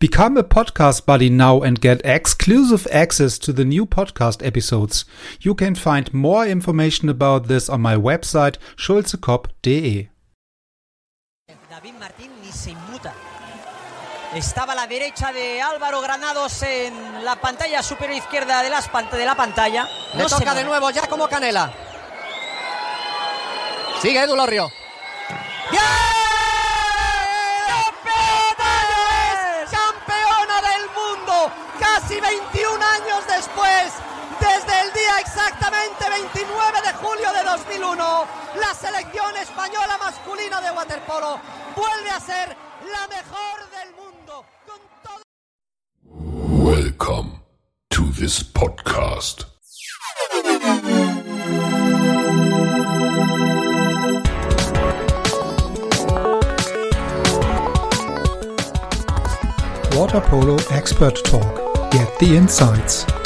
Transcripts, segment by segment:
Become a podcast buddy now and get exclusive access to the new podcast episodes. You can find more information about this on my website schulzekop.de. David Martín ni se inmuta. Estaba a la derecha de Álvaro Granados en la pantalla superior izquierda de, las pant- de la pantalla. Le No toca de nuevo ya como Canela. Sigue Edu Lorrio. ¡Bien! Casi 21 años después, desde el día exactamente 29 de julio de 2001, la selección española masculina de waterpolo vuelve a ser la mejor del mundo. Con todo Welcome to this podcast. Water Polo Expert Talk. Get the insights.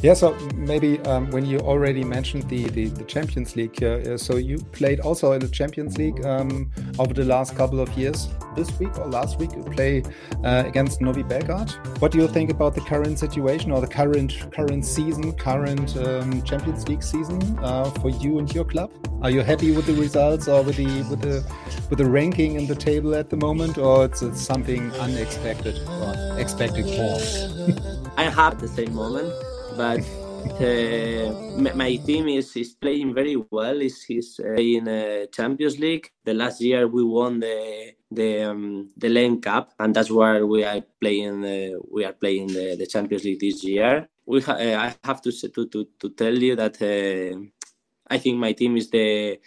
Yeah, so maybe um, when you already mentioned the, the, the Champions League, uh, so you played also in the Champions League um, over the last couple of years. This week or last week, you play uh, against Novi Belgrade. What do you think about the current situation or the current current season, current um, Champions League season uh, for you and your club? Are you happy with the results or with the with the with the ranking in the table at the moment, or it's, it's something unexpected or expected? I have the same moment, but uh, my, team is, is playing very well. Is is uh, in uh, Champions League. The last year we won the the um, the LEN Cup, and that's where we are playing. Uh, we are playing the, the Champions League this year. We ha- uh, I have to, to to to tell you that. I think my team is the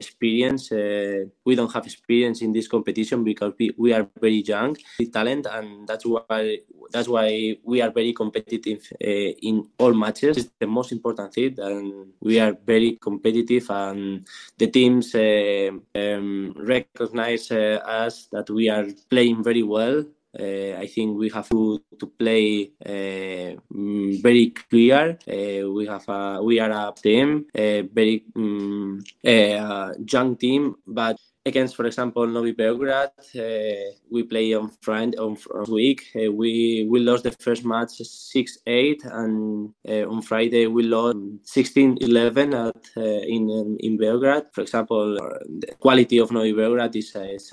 experience. Uh, we don't have experience in this competition because we, we are very young, talent, and that's why that's why we are very competitive uh, in all matches. It's the most important thing, and we are very competitive. And the teams uh, um, recognize uh, us that we are playing very well. Uh, I think we have to to play uh, mm, very clear. Uh, we have a we are a team, a very um, uh, young team, but against, for example, Novi Belgrade, uh, we play on Friday on, on week. Uh, we we lost the first match six eight, and uh, on Friday we lost 16-11 at uh, in in Belgrade. For example, uh, the quality of Novi Belgrade is, uh, is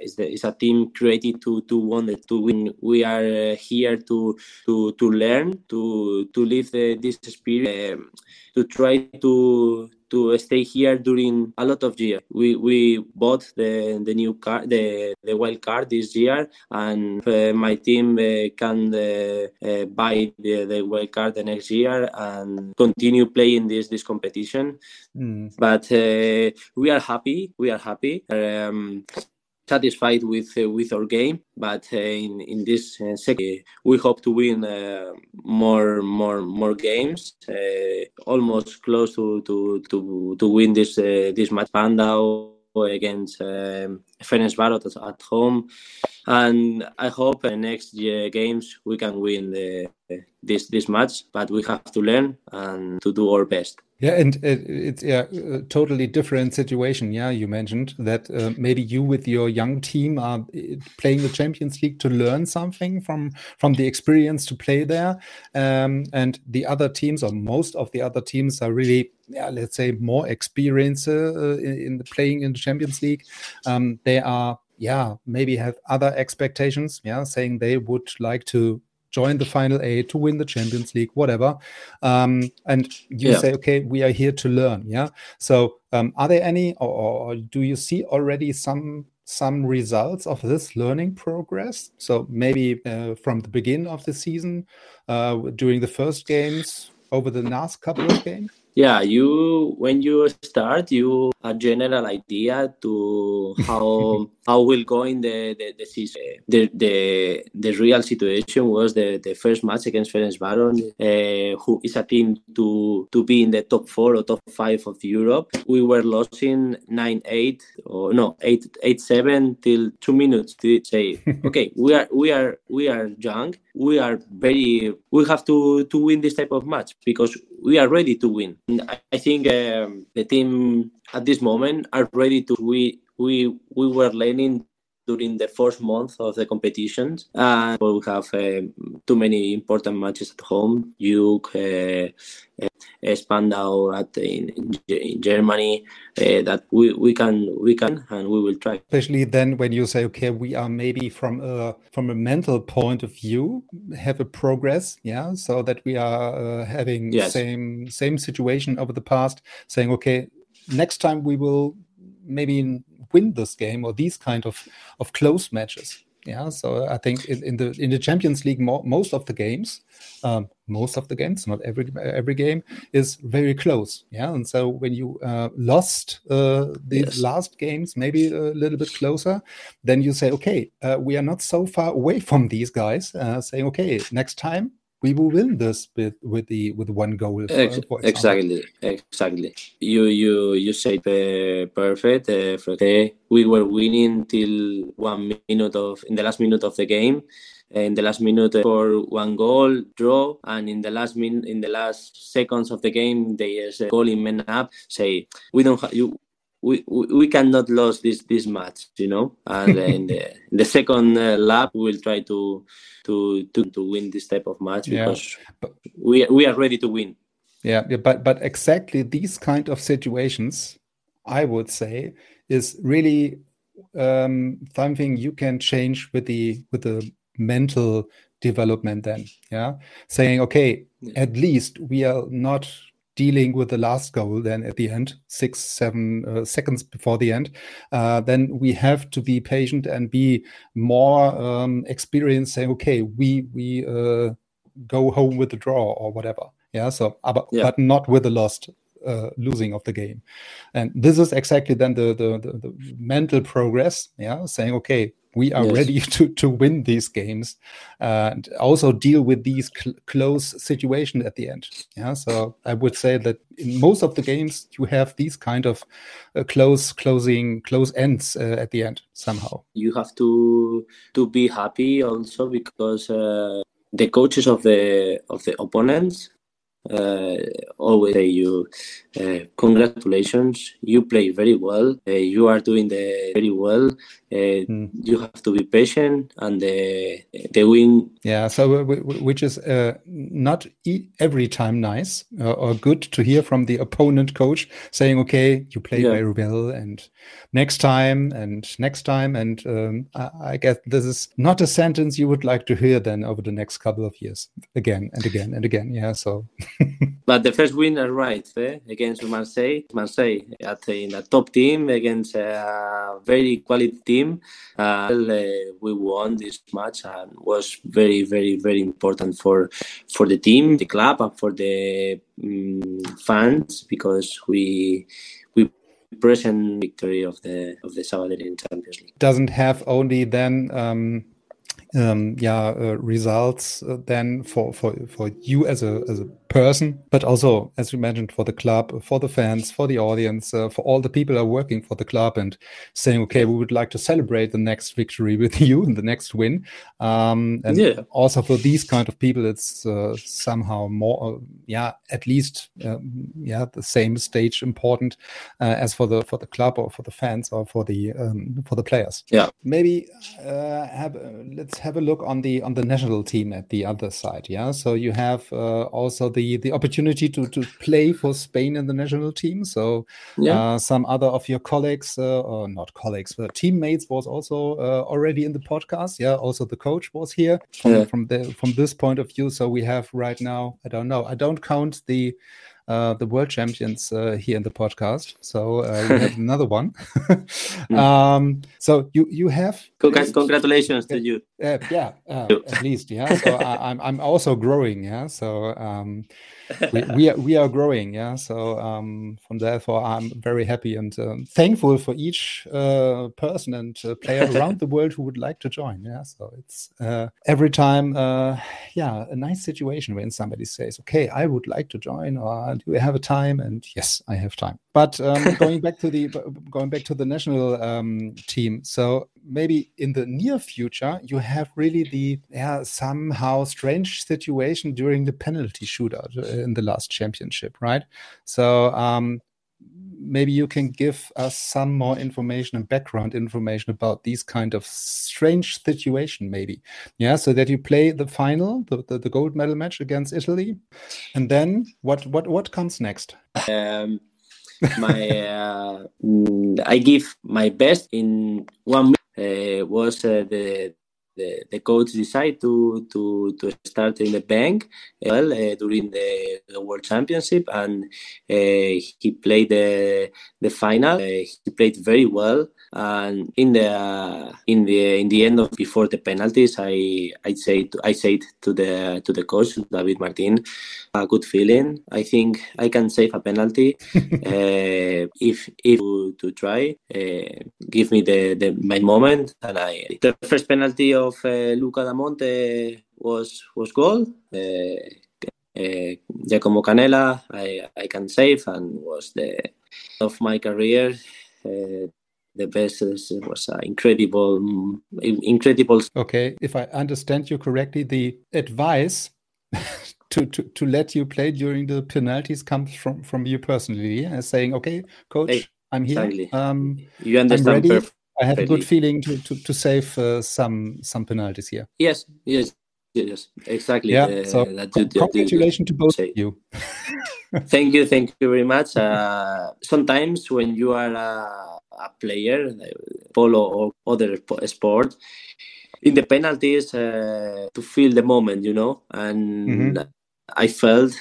is, the, is a team created to to win to win. We are uh, here to to to learn to to live the, this spirit um, to try to to stay here during a lot of years. We we bought the the new car the the wild card this year, and uh, my team uh, can uh, uh, buy the, the wild card the next year and continue playing this this competition. Mm. But uh, we are happy. We are happy. Um, satisfied with uh, with our game but uh, in in this uh, second we hope to win uh, more more more games uh, almost close to to to to win this uh, this match. Spandau against um, Ferencváros at, home. And I hope uh, next games we can win the, this this match but we have to learn and to do our best Yeah, and it, it's yeah, a totally different situation. Yeah, you mentioned that uh, maybe you with your young team are uh, playing the Champions League to learn something from from the experience to play there, um, and the other teams or most of the other teams are really, yeah, let's say, more experienced uh, in, in the playing in the Champions League. Um, they are, yeah, maybe have other expectations. Yeah, saying they would like to join the final eight to win the Champions League, whatever. Um, and you Yeah. say, okay, we are here to learn. Yeah. So, um, are there any, or, or do you see already some some results of this learning progress? So maybe uh, from the beginning of the season, uh, during the first games, over the last couple of games. Yeah, you when you start, you a general idea to how how will go in the the, the season. The, the the real situation was the, the first match against Ferencváros, uh, who is a team to to be in the top four or top five of Europe. We were losing nine eight or no eight eight seven till two minutes to say okay we are we are we are young we are very we have to to win this type of match because we are ready to win. I, I think um, the team at this moment are ready to we we we were learning during the first month of the competitions. And we have uh, too many important matches at home. Jug, uh, uh, Spandau at in, in Germany. Uh, that we, we can we can and we will try. Especially then when you say, okay, we are maybe from a from a mental point of view have a progress, yeah, so that we are uh, having yes. same same situation over the past, saying, okay, next time we will maybe win this game or these kind of of close matches. Yeah, so I think in, in the in the Champions League, mo most of the games, um, most of the games, not every every game, is very close. Yeah, and so when you uh, lost uh, these yes. last games, maybe a little bit closer, then you say, okay, uh, we are not so far away from these guys. Uh, saying, okay, next time we will win this with with the with one goal. Ex exactly, exactly. You you you said uh, perfect. Uh, we were winning till one minute of in the last minute of the game. In the last minute uh, for one goal draw, and in the last min in the last seconds of the game, they uh, goal in men up. Say we don't have you we, we, cannot lose this this match, you know. And in the in the second uh, lap, we'll try to to to to win this type of match because yeah. we we are ready to win. Yeah, yeah, but but exactly these kind of situations, I would say, is really um, something you can change with the with the mental development. Then, yeah, saying okay, yeah. at least we are not dealing with the last goal then at the end six seven uh, seconds before the end uh, then we have to be patient and be more um, experienced saying okay we we uh, go home with the draw or whatever yeah so but, yeah. but not with the lost uh, losing of the game and this is exactly then the, the the, the mental progress yeah saying okay we are yes. ready to to win these games and also deal with these cl close situation at the end yeah so i would say that in most of the games you have these kind of uh, close closing close ends uh, at the end somehow you have to to be happy also because uh, the coaches of the of the opponents uh, always say you uh, congratulations. You play very well. Uh, you are doing the very well. Mm. you have to be patient and the the win. Yeah so which is uh, not every time nice uh, or good to hear from the opponent coach saying okay you play yeah. very well and next time and next time. And um, I, I guess this is not a sentence you would like to hear then over the next couple of years again and again and again. Yeah so but the first win is right eh? against Marseille Marseille at in a top team against a very quality team team. Uh, we won this match and was very, very, very important for for the team, the club, and for the um, fans because we we present victory of the of the Sabadell Champions League. Doesn't have only then. Um um, yeah, uh, results uh, then for, for, for you as a, as a person, but also, as you mentioned, for the club, for the fans, for the audience, uh, for all the people who are working for the club and saying, okay, we would like to celebrate the next victory with you and the next win. Um, and yeah. also for these kind of people, it's uh, somehow more, uh, yeah, at least, um, yeah, the same stage important uh, as for the for the club or for the fans or for the um, for the players. Yeah, maybe have let's have a look on the on the national team at the other side. Yeah, so you have also the the the opportunity to to play for Spain in the national team. So yeah. uh, some other of your colleagues, uh, or not colleagues, but teammates, was also uh, already in the podcast. Yeah, also the coach was here from yeah. from the from this point of view. So we have right now, I don't know, I don't count the uh, the world champions uh, here in the podcast. So uh, we have another one. Hmm. um, so you you have congratulations to you. yeah, uh, at least yeah. So I, am I'm, I'm also growing. Yeah. So um, we, we are we are growing. Yeah. So um, from therefore I'm very happy and um, thankful for each uh, person and player around the world who would like to join. Yeah. So it's every time yeah a nice situation when somebody says okay I would like to join or do you have a time? And yes, I have time. But um, going back to the going back to the national um, team, so maybe in the near future you have really the yeah somehow strange situation during the penalty shootout uh, in the last championship, right? So um, maybe you can give us some more information and background information about these kind of strange situation maybe. Yeah so that you play the final the, the, the gold medal match against italy and then what what what comes next? Um, my uh, i give my best in one uh, was uh, the the, the coach decided to, to, to start in the bank well uh, during the, the, World Championship, and uh, he played the the final. Uh, he played very well, and in the in the in the end of before the penalties, I I say to, I said to the to the coach David Martin, a good feeling. I think I can save a penalty uh, if if to, to try. Uh, give me the, the my moment, and I the first penalty of uh, Luca Damonte was was goal. Uh, uh, Giacomo Cannella, I, I can save, and was the of my career. Uh, the best it was uh, incredible, incredible. Okay, if I understand you correctly, the advice to, to, to let you play during the penalties comes from from you personally, yeah? saying, "Okay, coach, hey, I'm here. Exactly. Um, you understand. I have a good feeling to to, to save uh, some some penalties here." Yes, yes, yes, exactly. Yeah. Uh, so that, congratulations to both of you. thank you, thank you very much. Uh, sometimes when you are a, a player, polo or other sport, in the penalties uh, to feel the moment, you know, and mm-hmm. I felt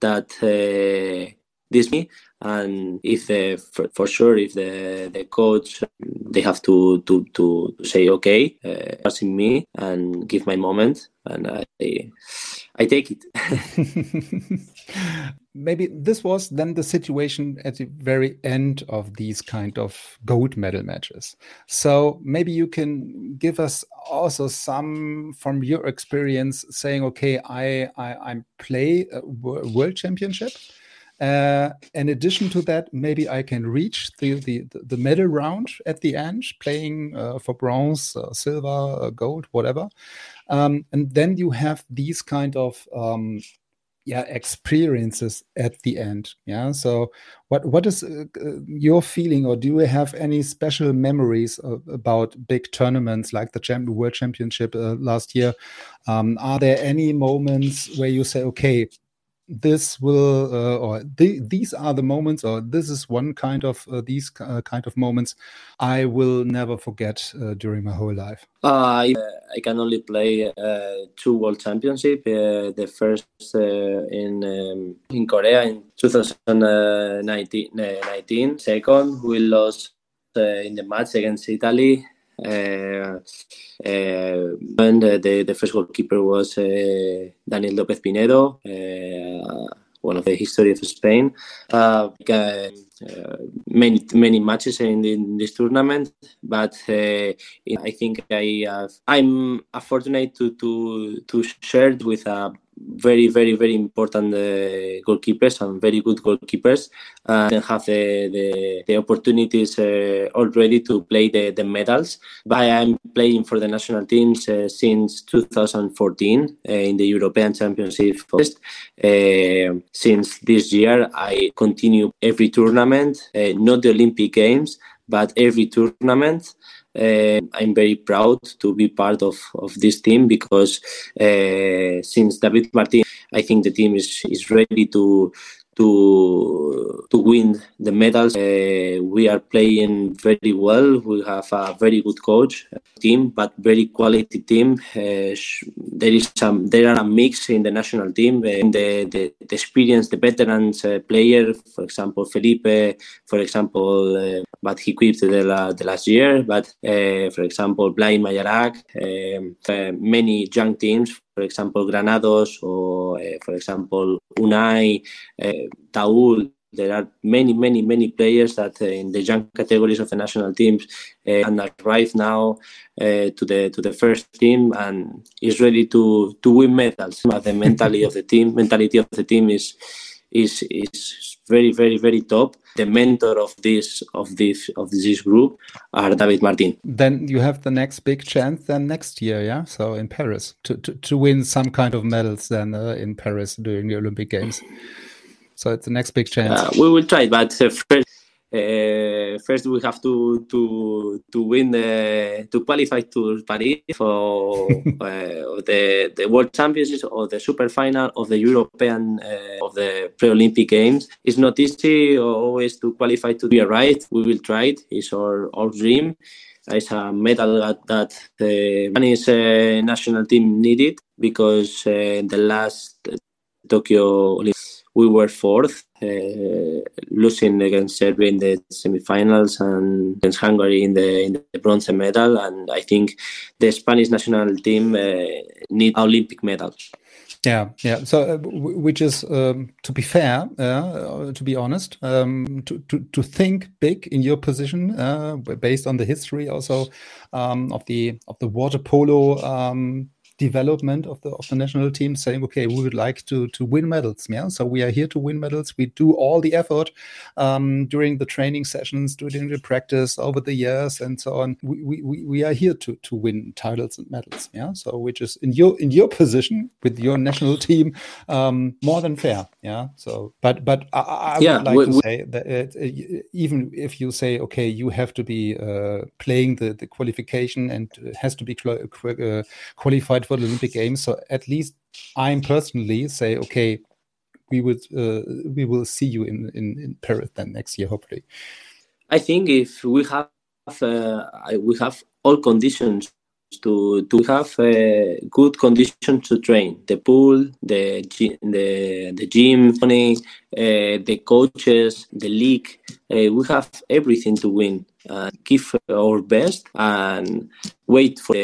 that uh, this me and if the for, for, sure if the the coach they have to to to say okay uh, passing me and give my moment and i i take it. Maybe this was then the situation at the very end of these kind of gold medal matches. So maybe you can give us also some from your experience saying okay i i, I play a world championship uh, in addition to that, maybe I can reach the the, the medal round at the end, playing uh, for bronze, uh, silver, uh, gold, whatever. Um, and then you have these kind of um, yeah experiences at the end. Yeah. So what what is uh, your feeling, or do you have any special memories about big tournaments like the World Championship last year? Um, are there any moments where you say, okay? This will uh, or the, these are the moments or this is one kind of uh, these uh, kind of moments i will never forget uh, during my whole life. I, I can only play uh, two world championship uh, the first in um, in korea in 2019 19, second we lost in the match against italy uh, uh, Eh, eh, and uh, the, the first goalkeeper was uh, Daniel Lopez Pinedo, uh, one of the history of Spain. Uh, many many matches in, in, this tournament, but I think I have, I'm fortunate to to to share it with a very, very, very important uh, goalkeepers and very good goalkeepers, uh, and have the, the, the opportunities uh, already to play the, the medals. But I'm playing for the national teams uh, since 2014 uh, in the European Championship. First, uh, since this year, I continue every tournament, not the Olympic Games, but every tournament. Uh, I'm very proud to be part of, of this team because uh, since David Martin, I think the team is, is ready to to to win the medals. Uh, we are playing very well. We have a very good coach team, but very quality team. Uh, there is some there are a mix in the national team. Uh, the, the, the experience, the veterans uh, player, for example, Felipe, for example, uh, but he quit the, the last year. But uh, for example, Blai Mallarach, um, many young teams for example, Granados or, for example, Unai, Taul. There are many, many, many players that uh, in the young categories of the national teams uh, and arrive now uh, to the to the first team and is ready to to win medals. But the mentality of the team, mentality of the team is is is very very very top. The mentor of this of this of this group are David Martin. Then you have the next big chance then next year, yeah. So in Paris to to, to win some kind of medals then uh, in Paris during the Olympic Games. So it's the next big chance. Uh, we will try, but uh, first uh, we have to to to win the to qualify to Paris for uh, the the World Championships or the Super Final of the European uh, of the pre-Olympic Games. It's not easy always to qualify to be a right. We will try it. It's our our dream. It's a medal that, that the Spanish uh, national team needed because uh, the last Tokyo Olympics we were fourth, uh, losing against Serbia in the semifinals and against Hungary in the in the bronze medal. And I think the Spanish national team uh, need Olympic medal. Yeah, yeah. So, uh, which is, um, to be fair, uh, to be honest, um, to, to to think big in your position, uh, based on the history also um, of the of the water polo um, development of the of the national team saying okay we would like to to win medals. Yeah? So we are here to win medals. We do all the effort um, during the training sessions during the practice over the years and so on. We, we, we are here to to win titles and medals. Yeah? So which is in your in your position with your national team um, more than fair. Yeah? So but but i, I yeah, would like we, to we, say that it, it, even if you say okay you have to be uh, playing the the qualification and has to be uh, qualified for the Olympic Games. So at least I'm personally say, okay, we would uh, we will see you in, in, in Paris then next year, hopefully. I think if we have uh, we have all conditions to to have uh, good conditions to train the pool the the the gym money uh, the coaches the league uh, we have everything to win give our best and wait for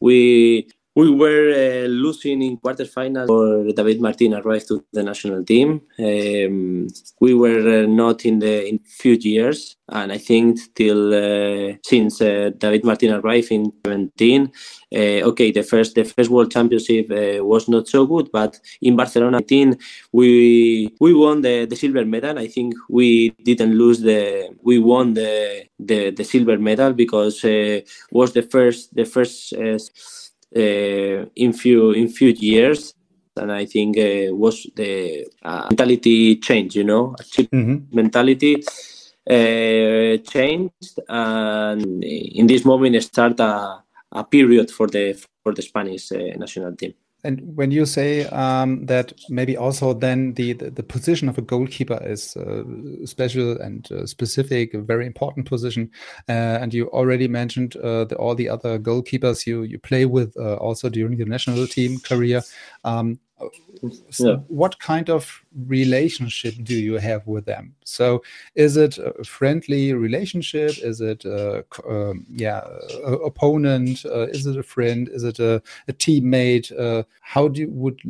we we were uh, losing in quarterfinals for David Martin arrived to the national team. Um, we were uh, not in the in few years, and I think till uh, since uh, David Martin arrived in 17. Uh, okay, the first the first World Championship uh, was not so good, but in Barcelona 19 we we won the, the silver medal. I think we didn't lose the we won the the, the silver medal because was the first the first in few in few years and I think uh, was the uh, mentality change, you know, mm-hmm. mentality uh, changed, and in this moment start a, a period for the for the Spanish uh, national team. And when you say um, that maybe also then the, the, the, position of a goalkeeper is uh, special and uh, specific, a very important position, uh, and you already mentioned uh, the, all the other goalkeepers you you play with uh, also during your national team career. Um, so yeah. what kind of relationship do you have with them? So is it a friendly relationship? Is it a, um, yeah a opponent? Uh, is it a friend? Is it a, a teammate? Uh, how do you, would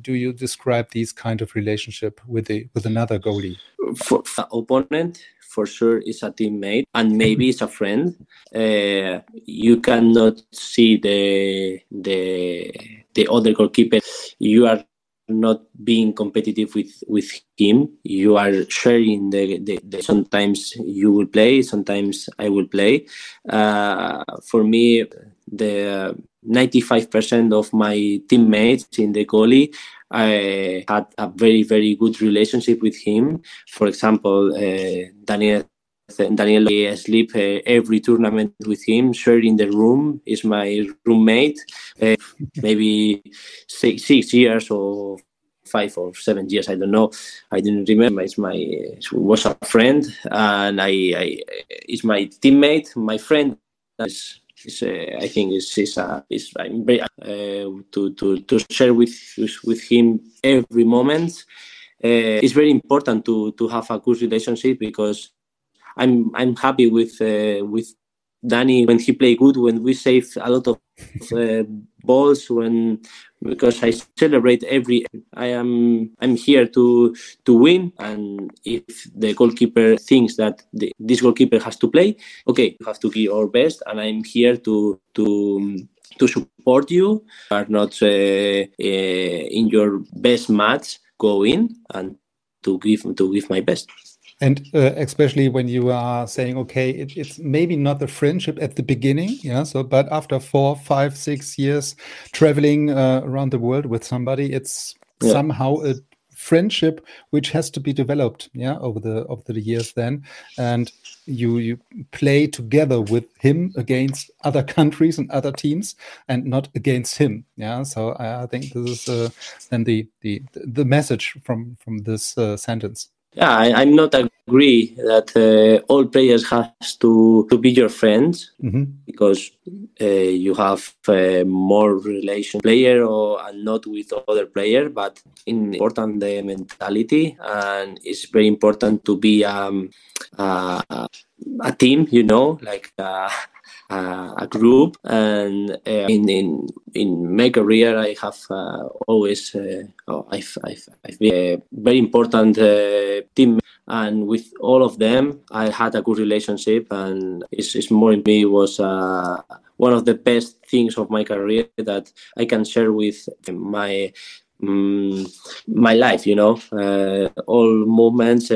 do you describe these kind of relationship with the with another goalie? For, for opponent for sure is a teammate and maybe it's a friend. Uh, you cannot see the the the other goalkeeper you are not being competitive with with him. You are sharing the, the, the sometimes you will play sometimes i will play. Uh, for me the 95% of my teammates in the goalie I had a very very good relationship with him. For example uh, daniel Daniel, I sleep uh, every tournament with him, sharing the room. Is my roommate. Uh, maybe six, six years or five or seven years. I don't know. I didn't remember. It's my it was a friend, and I, I it's my teammate, my friend. Uh, I think uh, is I'm very to to to share with with him every moment. It's very important to to have a good relationship because I'm I'm happy with uh, with Danny when he play good when we save a lot of uh, balls when because I celebrate every I am I'm here to to win. And if the goalkeeper thinks that the, this goalkeeper has to play okay you have to give our best. And I'm here to to to support you are not uh, uh, in your best match go in and to give to give my best. And uh, especially when you are saying, okay, it, it's maybe not the friendship at the beginning, yeah. So, but after four, five, six years traveling uh, around the world with somebody, it's yeah. somehow a friendship which has to be developed, yeah, over the over the years. Then, and you you play together with him against other countries and other teams, and not against him, yeah. So I, I think this is uh, then the the the message from from this uh, sentence. Yeah, I, am not agree that uh, all players has to, to be your friends mm-hmm. because uh, you have uh, more relation player or and not with other player, but important the mentality and it's very important to be um, a team, you know, like. Uh, a group and uh, in, in in my career I have uh, always oh, I've, I've, I've, been a very important team and with all of them I had a good relationship and it's, it's more in me was uh, one of the best things of my career that I can share with my um, my life you know all moments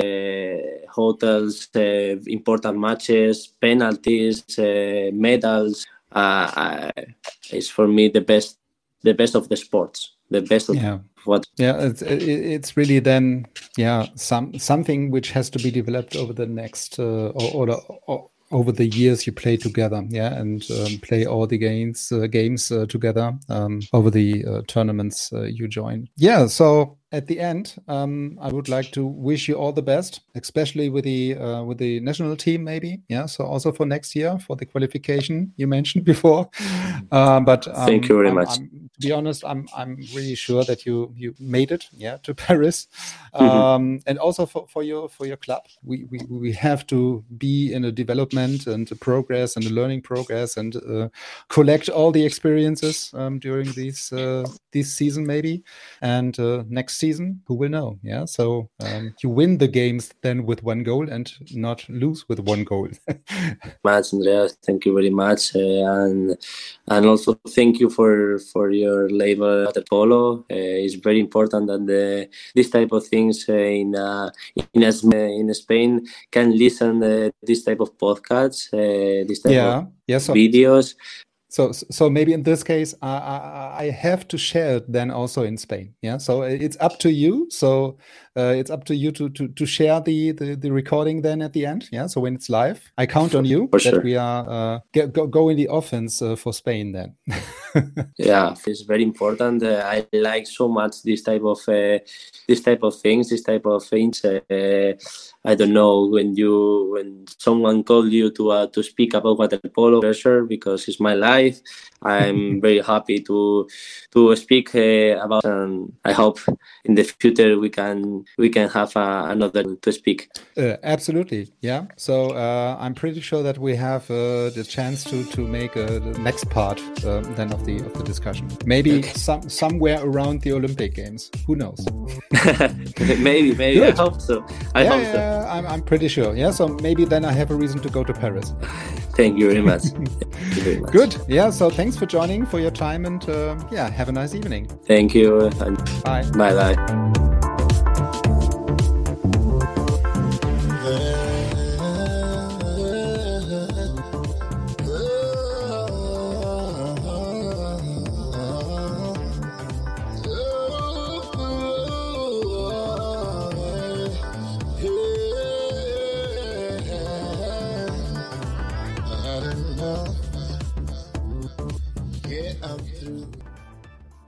hotels, uh, important matches, penalties, uh, medals. Uh, is for me the best, the best of the sports, the best of yeah. what. Yeah, it's it's really then yeah some something which has to be developed over the next uh, or, or, or over the years you play together yeah and um, play all the games uh, games uh, together um, over the uh, tournaments uh, you join. Yeah so at the end, um, I would like to wish you all the best, especially with the uh, with the national team, maybe. Yeah. So also for next year for the qualification you mentioned before. Uh, but um, thank you very I'm, much. I'm, to be honest, I'm I'm really sure that you you made it. Yeah, to Paris, mm-hmm. um, and also for, for your for your club. We, we we have to be in a development and a progress and a learning progress and uh, collect all the experiences um, during these uh, this season maybe, and uh, next season, who will know? Yeah. So um, you win the games then with one goal and not lose with one goal. much, Andreas. Thank you very much, uh, and and also thank you for for your labor at Apollo. Uh, it's very important that the, this type of things uh, in uh, in in Spain can listen uh, this type of podcasts, uh, this type yeah. of yeah, so, videos so so maybe in this case I, I, I have to share it then also in spain yeah? So it's up to you. So uh, it's up to you to, to to share the, the the recording then at the end yeah? So when it's live i count on you for that sure. we are uh, get, go, go in the offense uh, for spain then. Yeah it's very important. Uh, i like so much this type of uh, this type of things this type of things uh, i don't know when you when someone called you to uh, to speak about water polo pressure because it's my life i'm very happy to to speak uh, about and i hope in the future we can we can have uh, another to speak. Uh, absolutely yeah. So i'm pretty sure that we have the chance to to make the next part then of the of the discussion. Maybe okay. some somewhere around the olympic games. Who knows? Maybe maybe. Good. i hope so. I yeah, hope yeah, I'm, I'm pretty sure. Yeah so maybe then i have a reason to go to paris. Thank you very much, you very much. good. Yeah so thanks for joining for your time and uh, yeah have a nice evening. Thank you. Bye. Bye bye